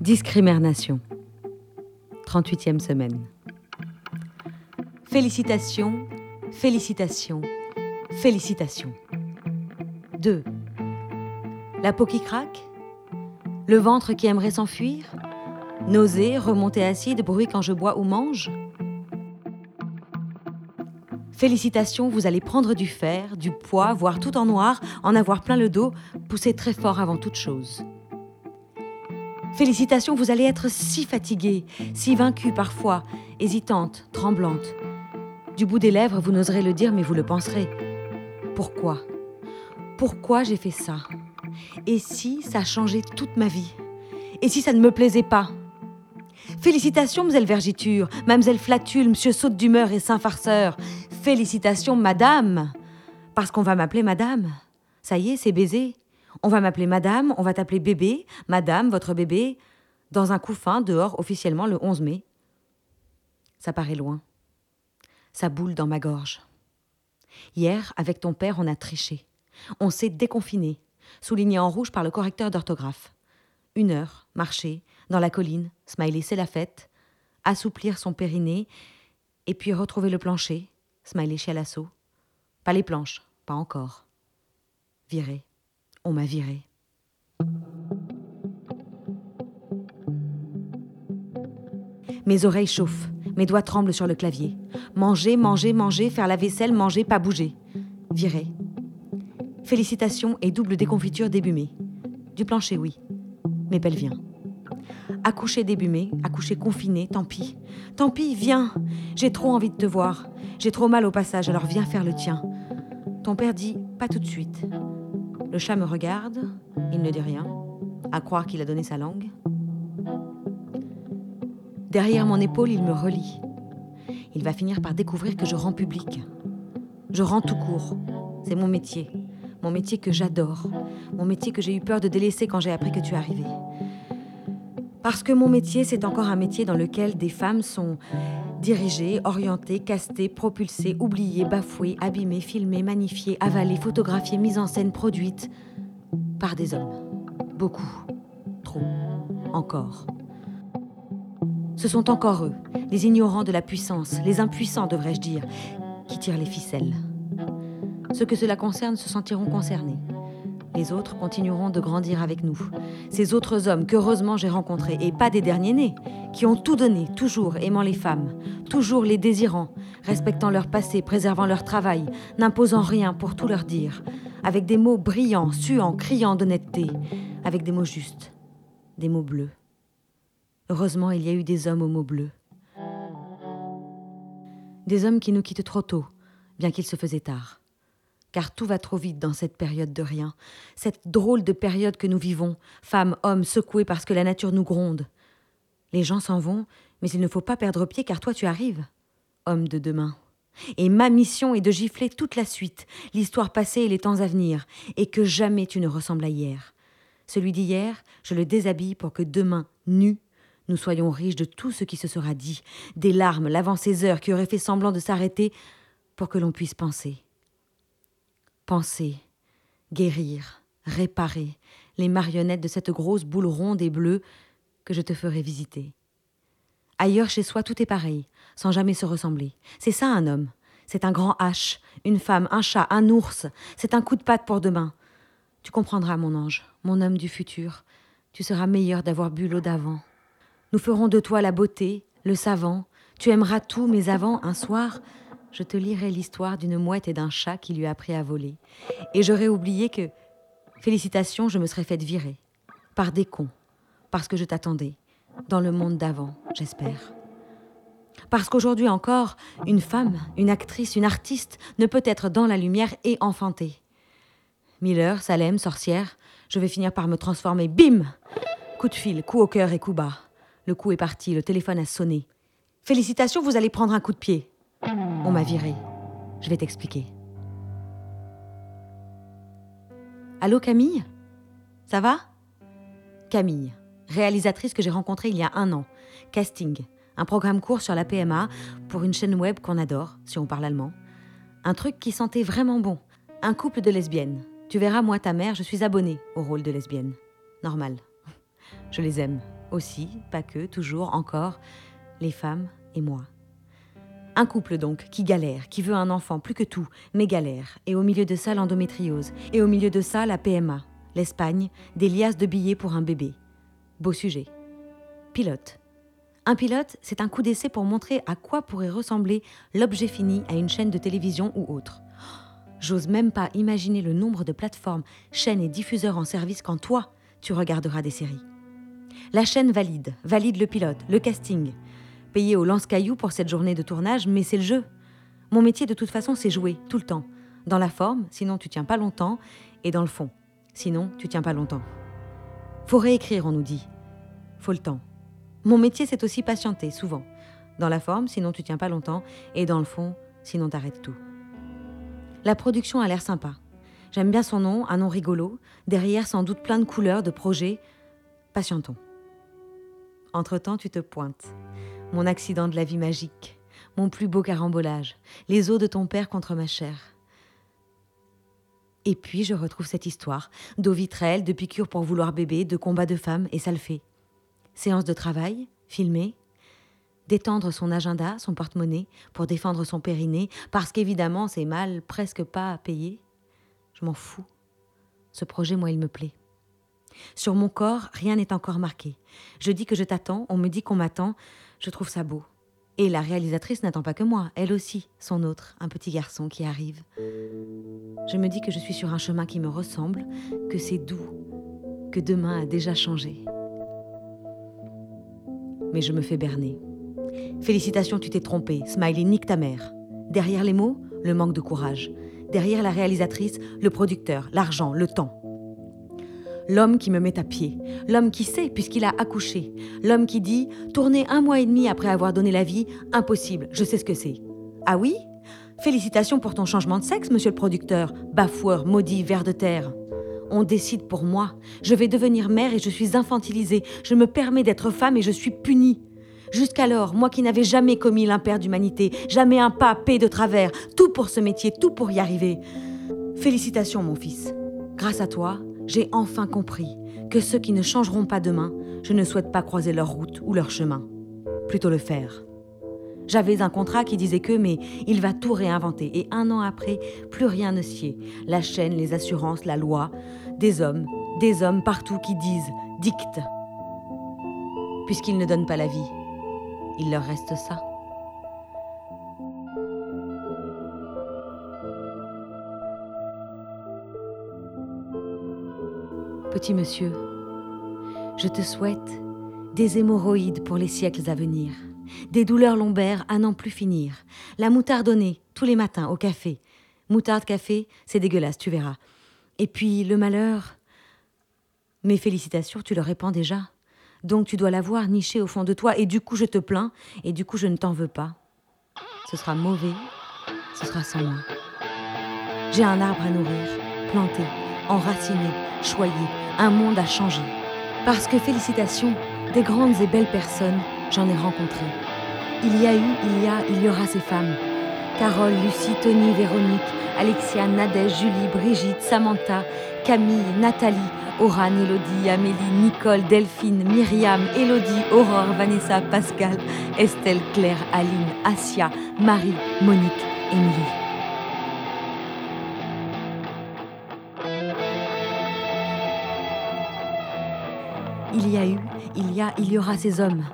Discrimination. 38e semaine. Félicitations, félicitations, félicitations. 2. La peau qui craque Le ventre qui aimerait s'enfuir Nausée, remontée acide, bruit quand je bois ou mange Félicitations, vous allez prendre du fer, du poids, voir tout en noir, en avoir plein le dos, pousser très fort avant toute chose. Félicitations, vous allez être si fatiguée, si vaincue parfois, hésitante, tremblante. Du bout des lèvres, vous n'oserez le dire, mais vous le penserez. Pourquoi? Pourquoi j'ai fait ça? Et si ça changeait toute ma vie? Et si ça ne me plaisait pas? Félicitations, Mlle Vergiture, Mlle Flatule, Monsieur Saute d'humeur et Saint-Farceur. Félicitations, Madame Parce qu'on va m'appeler Madame. Ça y est, c'est baisé. On va m'appeler Madame, on va t'appeler bébé, Madame, votre bébé, dans un coup fin, dehors, officiellement, le 11 mai. Ça paraît loin. Ça boule dans ma gorge. Hier, avec ton père, on a triché. On s'est déconfiné, souligné en rouge par le correcteur d'orthographe. Une heure, marcher, dans la colline, smiley, c'est la fête, assouplir son périnée, et puis retrouver le plancher, Smiley chez l'assaut. Pas les planches, pas encore. Viré. On m'a viré. Mes oreilles chauffent, mes doigts tremblent sur le clavier. Manger, manger, manger, faire la vaisselle, manger, pas bouger. Viré. Félicitations et double déconfiture débumée. Du plancher, oui. Mais belle vient. Accoucher débumé, accoucher confiné, tant pis. Tant pis, viens. J'ai trop envie de te voir. J'ai trop mal au passage, alors viens faire le tien. Ton père dit pas tout de suite. Le chat me regarde, il ne dit rien, à croire qu'il a donné sa langue. Derrière mon épaule, il me relie. Il va finir par découvrir que je rends public. Je rends tout court. C'est mon métier. Mon métier que j'adore. Mon métier que j'ai eu peur de délaisser quand j'ai appris que tu arrivais. Parce que mon métier, c'est encore un métier dans lequel des femmes sont dirigées, orientées, castées, propulsées, oubliées, bafouées, abîmées, filmées, magnifiées, avalées, photographiées, mises en scène, produites par des hommes. Beaucoup. Trop. Encore. Ce sont encore eux, les ignorants de la puissance, les impuissants devrais-je dire, qui tirent les ficelles. Ceux que cela concerne se sentiront concernés. Les autres continueront de grandir avec nous. Ces autres hommes qu'heureusement j'ai rencontrés, et pas des derniers nés, qui ont tout donné, toujours aimant les femmes, toujours les désirant, respectant leur passé, préservant leur travail, n'imposant rien pour tout leur dire, avec des mots brillants, suants, criants d'honnêteté, avec des mots justes, des mots bleus. Heureusement, il y a eu des hommes aux mots bleus. Des hommes qui nous quittent trop tôt, bien qu'il se faisait tard car tout va trop vite dans cette période de rien, cette drôle de période que nous vivons, femmes, hommes, secoués parce que la nature nous gronde. Les gens s'en vont, mais il ne faut pas perdre pied car toi tu arrives, homme de demain. Et ma mission est de gifler toute la suite, l'histoire passée et les temps à venir, et que jamais tu ne ressembles à hier. Celui d'hier, je le déshabille pour que demain, nu, nous soyons riches de tout ce qui se sera dit, des larmes, l'avant heures qui auraient fait semblant de s'arrêter, pour que l'on puisse penser penser, guérir, réparer les marionnettes de cette grosse boule ronde et bleue que je te ferai visiter. Ailleurs chez soi, tout est pareil, sans jamais se ressembler. C'est ça un homme. C'est un grand H, une femme, un chat, un ours. C'est un coup de patte pour demain. Tu comprendras, mon ange, mon homme du futur. Tu seras meilleur d'avoir bu l'eau d'avant. Nous ferons de toi la beauté, le savant. Tu aimeras tout, mais avant, un soir, je te lirai l'histoire d'une mouette et d'un chat qui lui a appris à voler. Et j'aurais oublié que, félicitations, je me serais faite virer. Par des cons. Parce que je t'attendais. Dans le monde d'avant, j'espère. Parce qu'aujourd'hui encore, une femme, une actrice, une artiste ne peut être dans la lumière et enfantée. Miller, Salem, sorcière, je vais finir par me transformer. Bim Coup de fil, coup au cœur et coup bas. Le coup est parti, le téléphone a sonné. Félicitations, vous allez prendre un coup de pied. On m'a viré. Je vais t'expliquer. Allô Camille? Ça va? Camille, réalisatrice que j'ai rencontrée il y a un an. Casting, un programme court sur la PMA pour une chaîne web qu'on adore, si on parle allemand. Un truc qui sentait vraiment bon. Un couple de lesbiennes. Tu verras, moi, ta mère, je suis abonnée au rôle de lesbienne. Normal. Je les aime. Aussi, pas que, toujours, encore, les femmes et moi. Un couple donc, qui galère, qui veut un enfant plus que tout, mais galère, et au milieu de ça l'endométriose, et au milieu de ça la PMA, l'Espagne, des liasses de billets pour un bébé. Beau sujet. Pilote. Un pilote, c'est un coup d'essai pour montrer à quoi pourrait ressembler l'objet fini à une chaîne de télévision ou autre. J'ose même pas imaginer le nombre de plateformes, chaînes et diffuseurs en service quand toi, tu regarderas des séries. La chaîne valide, valide le pilote, le casting. Payé au lance-caillou pour cette journée de tournage, mais c'est le jeu. Mon métier de toute façon, c'est jouer, tout le temps. Dans la forme, sinon tu tiens pas longtemps, et dans le fond, sinon tu tiens pas longtemps. Faut réécrire, on nous dit. Faut le temps. Mon métier, c'est aussi patienter, souvent. Dans la forme, sinon tu tiens pas longtemps, et dans le fond, sinon t'arrêtes tout. La production a l'air sympa. J'aime bien son nom, un nom rigolo, derrière sans doute plein de couleurs, de projets. Patientons. Entre-temps, tu te pointes. Mon accident de la vie magique, mon plus beau carambolage, les os de ton père contre ma chair. Et puis je retrouve cette histoire, d'eau vitrelle, de piqûres pour vouloir bébé, de combats de femmes, et ça le fait. Séance de travail, filmée, d'étendre son agenda, son porte-monnaie, pour défendre son périnée, parce qu'évidemment c'est mal, presque pas à payer. Je m'en fous. Ce projet, moi, il me plaît. Sur mon corps, rien n'est encore marqué. Je dis que je t'attends, on me dit qu'on m'attend, je trouve ça beau. Et la réalisatrice n'attend pas que moi, elle aussi, son autre, un petit garçon qui arrive. Je me dis que je suis sur un chemin qui me ressemble, que c'est doux, que demain a déjà changé. Mais je me fais berner. Félicitations, tu t'es trompé. Smiley, nique ta mère. Derrière les mots, le manque de courage. Derrière la réalisatrice, le producteur, l'argent, le temps. L'homme qui me met à pied, l'homme qui sait puisqu'il a accouché, l'homme qui dit tourner un mois et demi après avoir donné la vie, impossible, je sais ce que c'est. Ah oui? Félicitations pour ton changement de sexe, monsieur le producteur, bafoueur, maudit, ver de terre. On décide pour moi. Je vais devenir mère et je suis infantilisée. Je me permets d'être femme et je suis punie. Jusqu'alors, moi qui n'avais jamais commis l'impair d'humanité, jamais un pas paix de travers, tout pour ce métier, tout pour y arriver. Félicitations, mon fils. Grâce à toi, j'ai enfin compris que ceux qui ne changeront pas demain, je ne souhaite pas croiser leur route ou leur chemin. Plutôt le faire. J'avais un contrat qui disait que, mais il va tout réinventer. Et un an après, plus rien ne sied. La chaîne, les assurances, la loi. Des hommes, des hommes partout qui disent, dictent. Puisqu'ils ne donnent pas la vie, il leur reste ça. Petit monsieur, je te souhaite des hémorroïdes pour les siècles à venir, des douleurs lombaires à n'en plus finir, la moutardonnée tous les matins au café. Moutarde café, c'est dégueulasse, tu verras. Et puis le malheur. Mes félicitations, tu le répands déjà. Donc tu dois l'avoir niché au fond de toi, et du coup je te plains, et du coup je ne t'en veux pas. Ce sera mauvais, ce sera sans moi. J'ai un arbre à nourrir, planté, enraciné, choyé, un monde à changer. Parce que félicitations, des grandes et belles personnes, j'en ai rencontré. Il y a eu, il y a, il y aura ces femmes. Carole, Lucie, Tony, Véronique, Alexia, Nadège, Julie, Brigitte, Samantha, Camille, Nathalie, Oran, Elodie, Amélie, Nicole, Delphine, Myriam, Elodie, Aurore, Vanessa, Pascal, Estelle, Claire, Aline, Asia, Marie, Monique, Émilie. Il y a eu, il y a, il y aura ces hommes.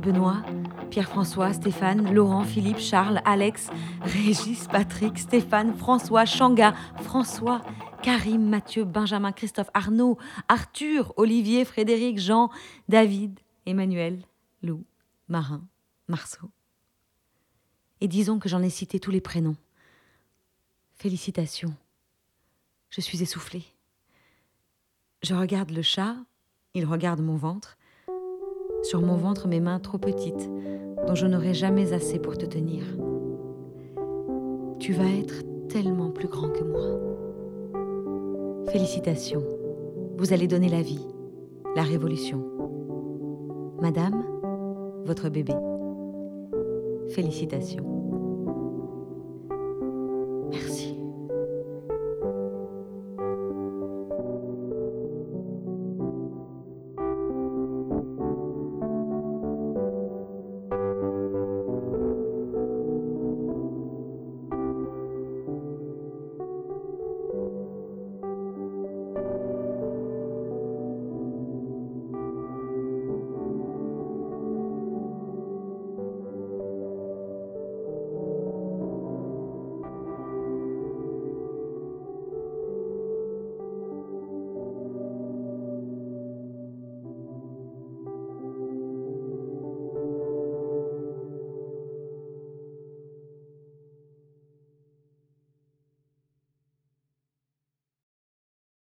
Benoît, Pierre-François, Stéphane, Laurent, Philippe, Charles, Alex, Régis, Patrick, Stéphane, François, Changa, François, Karim, Mathieu, Benjamin, Christophe, Arnaud, Arthur, Olivier, Frédéric, Jean, David, Emmanuel, Lou, Marin, Marceau. Et disons que j'en ai cité tous les prénoms. Félicitations. Je suis essoufflée. Je regarde le chat, il regarde mon ventre. Sur mon ventre, mes mains trop petites, dont je n'aurai jamais assez pour te tenir. Tu vas être tellement plus grand que moi. Félicitations. Vous allez donner la vie, la révolution. Madame, votre bébé. Félicitations.